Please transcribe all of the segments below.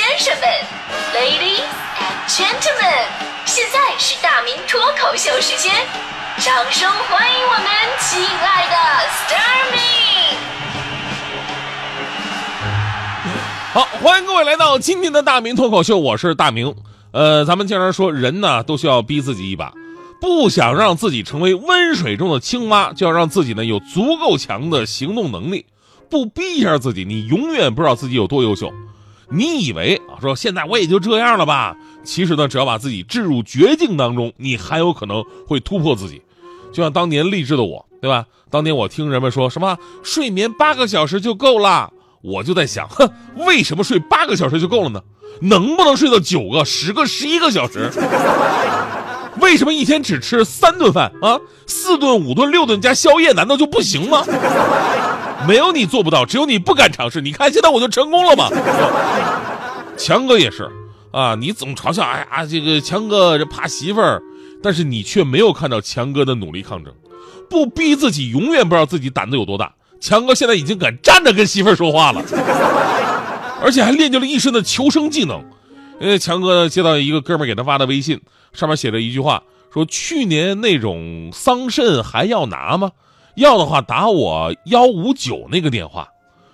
先生们 lady and gentlemen，现在是大明脱口秀时间，掌声欢迎我们亲爱的 s t a r m i 好，欢迎各位来到今天的大明脱口秀，我是大明。呃，咱们经常说，人呢都需要逼自己一把，不想让自己成为温水中的青蛙，就要让自己呢有足够强的行动能力。不逼一下自己，你永远不知道自己有多优秀。你以为啊，说现在我也就这样了吧？其实呢，只要把自己置入绝境当中，你还有可能会突破自己。就像当年励志的我，对吧？当年我听人们说什么睡眠八个小时就够了，我就在想，哼，为什么睡八个小时就够了呢？能不能睡到九个、十个、十一个小时？为什么一天只吃三顿饭啊？四顿、五顿、六顿加宵夜，难道就不行吗？没有你做不到，只有你不敢尝试。你看现在我就成功了嘛。强哥也是啊，你总嘲笑，哎呀，这个强哥这怕媳妇儿，但是你却没有看到强哥的努力抗争，不逼自己，永远不知道自己胆子有多大。强哥现在已经敢站着跟媳妇儿说话了，而且还练就了一身的求生技能。因为强哥接到一个哥们给他发的微信，上面写着一句话，说去年那种桑葚还要拿吗？要的话打我幺五九那个电话，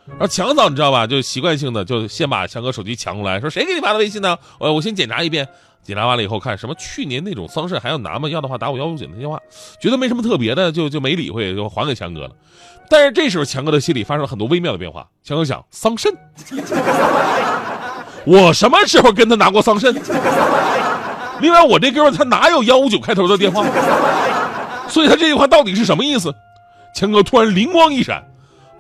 然后强嫂你知道吧？就习惯性的就先把强哥手机抢过来，说谁给你发的微信呢？我我先检查一遍，检查完了以后看什么去年那种桑葚还要拿吗？要的话打我幺五九那电话，觉得没什么特别的，就就没理会，就还给强哥了。但是这时候强哥的心里发生了很多微妙的变化。强哥想桑葚，我什么时候跟他拿过桑葚？另外我这哥们他哪有幺五九开头的电话？所以他这句话到底是什么意思？强哥突然灵光一闪，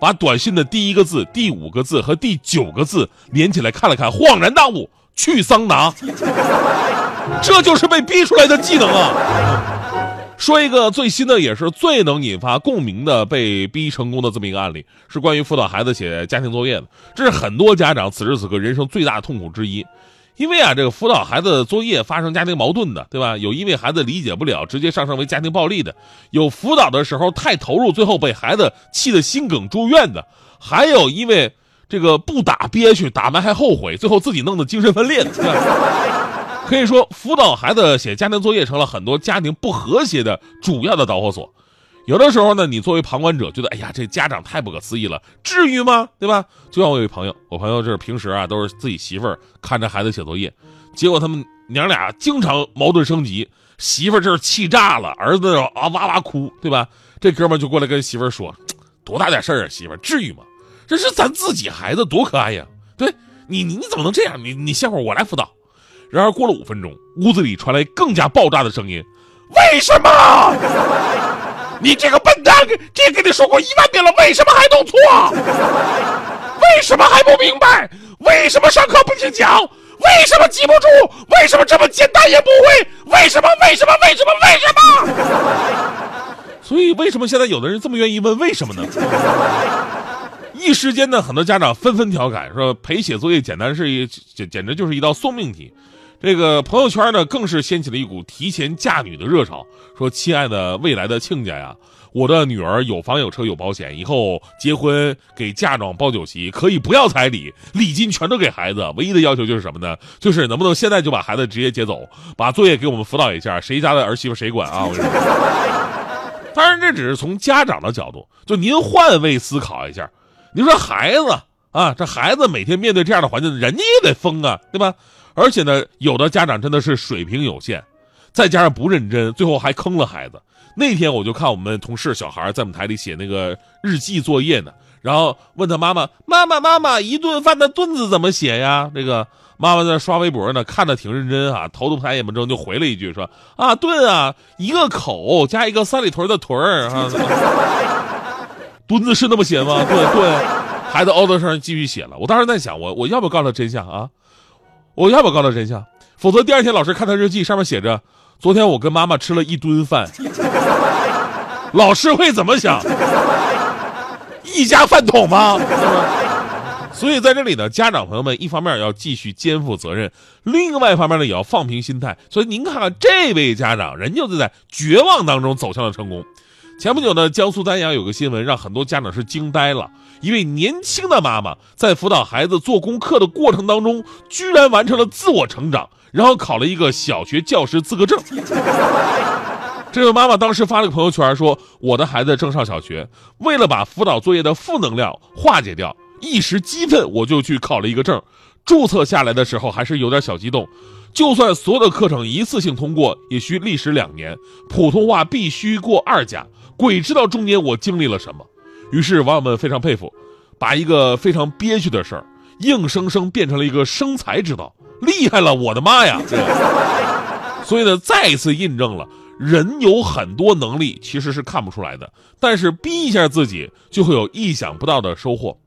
把短信的第一个字、第五个字和第九个字连起来看了看，恍然大悟：去桑拿。这就是被逼出来的技能啊！说一个最新的，也是最能引发共鸣的被逼成功的这么一个案例，是关于辅导孩子写家庭作业的。这是很多家长此时此刻人生最大的痛苦之一。因为啊，这个辅导孩子作业发生家庭矛盾的，对吧？有因为孩子理解不了，直接上升为家庭暴力的；有辅导的时候太投入，最后被孩子气得心梗住院的；还有因为这个不打憋屈，打完还后悔，最后自己弄得精神分裂的。可以说，辅导孩子写家庭作业成了很多家庭不和谐的主要的导火索。有的时候呢，你作为旁观者觉得，哎呀，这家长太不可思议了，至于吗？对吧？就像我有一朋友，我朋友就是平时啊都是自己媳妇儿看着孩子写作业，结果他们娘俩经常矛盾升级，媳妇儿这是气炸了，儿子啊哇哇哭，对吧？这哥们就过来跟媳妇儿说，多大点事儿啊，媳妇儿至于吗？这是咱自己孩子，多可爱呀！对你你怎么能这样？你你歇会儿我来辅导。然而过了五分钟，屋子里传来更加爆炸的声音，为什么？你这个笨蛋，这跟你说过一万遍了，为什么还弄错？为什么还不明白？为什么上课不听讲？为什么记不住？为什么这么简单也不会？为什么？为什么？为什么？为什么？所以，为什么现在有的人这么愿意问为什么呢？一时间呢，很多家长纷纷调侃说，陪写作业简单是一简简直就是一道送命题。这个朋友圈呢，更是掀起了一股提前嫁女的热潮。说：“亲爱的未来的亲家呀，我的女儿有房有车有保险，以后结婚给嫁妆包酒席，可以不要彩礼，礼金全都给孩子。唯一的要求就是什么呢？就是能不能现在就把孩子直接接走，把作业给我们辅导一下，谁家的儿媳妇谁管啊？”我跟你说，当然这只是从家长的角度，就您换位思考一下，你说孩子啊，这孩子每天面对这样的环境，人家也得疯啊，对吧？而且呢，有的家长真的是水平有限，再加上不认真，最后还坑了孩子。那天我就看我们同事小孩在我们台里写那个日记作业呢，然后问他妈妈：“妈妈，妈妈，一顿饭的顿字怎么写呀？”这个妈妈在刷微博呢，看的挺认真啊，头都不抬眼不睁就回了一句说：“啊，顿啊，一个口加一个三里屯的屯儿啊。墩子是那么写吗？对对，孩子凹的上继续写了。我当时在想，我我要不要告诉他真相啊？我要不要告诉他真相？否则第二天老师看他日记，上面写着：“昨天我跟妈妈吃了一顿饭。”老师会怎么想？一家饭桶吗？所以在这里呢，家长朋友们一方面要继续肩负责任，另外一方面呢也要放平心态。所以您看看这位家长，人就是在绝望当中走向了成功。前不久呢，江苏丹阳有个新闻让很多家长是惊呆了。一位年轻的妈妈在辅导孩子做功课的过程当中，居然完成了自我成长，然后考了一个小学教师资格证。这位妈妈当时发了个朋友圈说：“我的孩子正上小学，为了把辅导作业的负能量化解掉，一时激愤我就去考了一个证。注册下来的时候还是有点小激动，就算所有的课程一次性通过，也需历时两年，普通话必须过二甲。鬼知道中间我经历了什么。”于是网友们非常佩服，把一个非常憋屈的事儿，硬生生变成了一个生财之道，厉害了！我的妈呀！这 所以呢，再一次印证了人有很多能力其实是看不出来的，但是逼一下自己就会有意想不到的收获。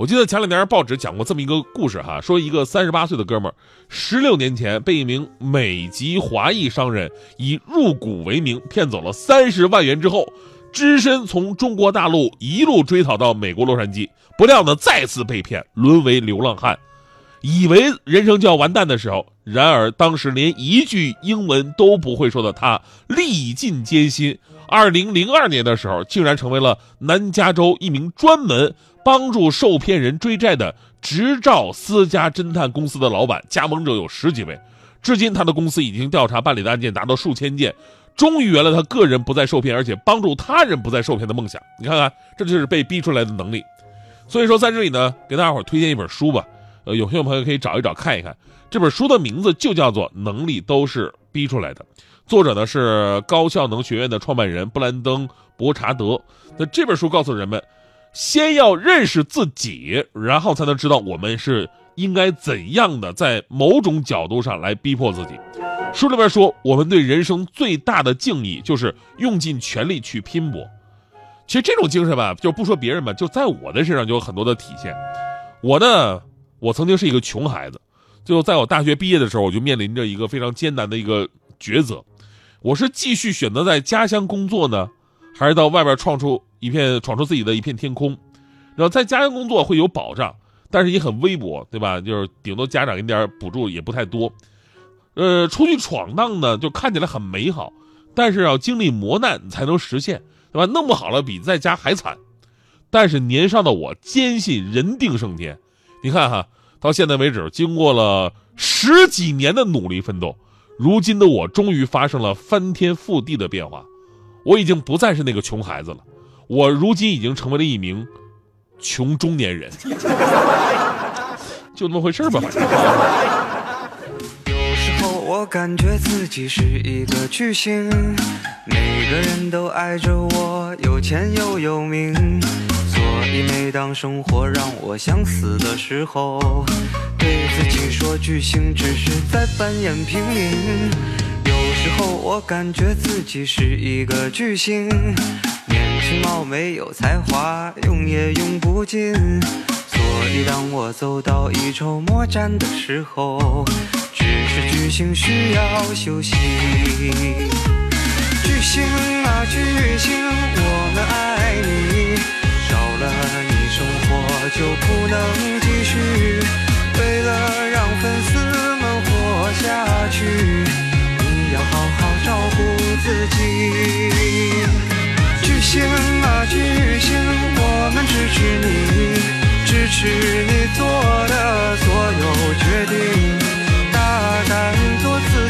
我记得前两年报纸讲过这么一个故事哈，说一个三十八岁的哥们儿，十六年前被一名美籍华裔商人以入股为名骗走了三十万元之后。只身从中国大陆一路追讨到美国洛杉矶，不料呢再次被骗，沦为流浪汉，以为人生就要完蛋的时候，然而当时连一句英文都不会说的他，历尽艰辛，二零零二年的时候，竟然成为了南加州一名专门帮助受骗人追债的执照私家侦探公司的老板，加盟者有十几位，至今他的公司已经调查办理的案件达到数千件。终于圆了他个人不再受骗，而且帮助他人不再受骗的梦想。你看看，这就是被逼出来的能力。所以说，在这里呢，给大家伙推荐一本书吧。呃，有兴趣朋友可以找一找看一看。这本书的名字就叫做《能力都是逼出来的》，作者呢是高效能学院的创办人布兰登·博查德。那这本书告诉人们，先要认识自己，然后才能知道我们是应该怎样的在某种角度上来逼迫自己。书里边说，我们对人生最大的敬意就是用尽全力去拼搏。其实这种精神吧，就不说别人吧，就在我的身上就有很多的体现。我呢，我曾经是一个穷孩子，就在我大学毕业的时候，我就面临着一个非常艰难的一个抉择：我是继续选择在家乡工作呢，还是到外边创出一片、闯出自己的一片天空？然后在家乡工作会有保障，但是也很微薄，对吧？就是顶多家长给你点补助，也不太多。呃，出去闯荡呢，就看起来很美好，但是要经历磨难才能实现，对吧？弄不好了比在家还惨。但是年少的我坚信人定胜天，你看哈，到现在为止，经过了十几年的努力奋斗，如今的我终于发生了翻天覆地的变化。我已经不再是那个穷孩子了，我如今已经成为了一名穷中年人，就那么回事吧，反正。我感觉自己是一个巨星，每个人都爱着我，有钱又有名。所以每当生活让我想死的时候，对自己说巨星只是在扮演平民。时候我感觉自己是一个巨星，年轻貌美有才华，用也用不尽。所以当我走到一筹莫展的时候。只是巨星需要休息。巨星啊巨星，我们爱你，少了你生活就不能继星啊巨星，我们支持你，支持你做的所有决定。大胆做自己，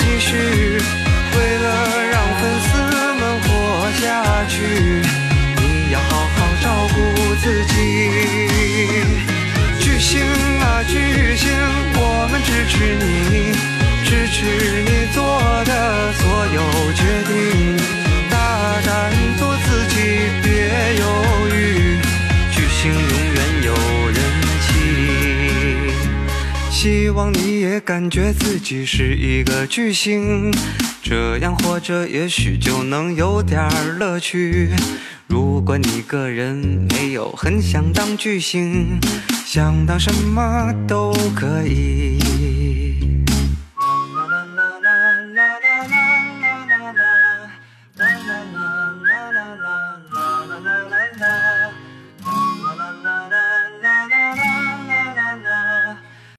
巨星，我们支持你，支持你做的所有决定，大胆做自己，别犹豫，巨星永远有人气。希望你也感觉自己是一个巨星，这样活着也许就能有点乐趣。如果你个人没有很想当巨星，想当什么都可以。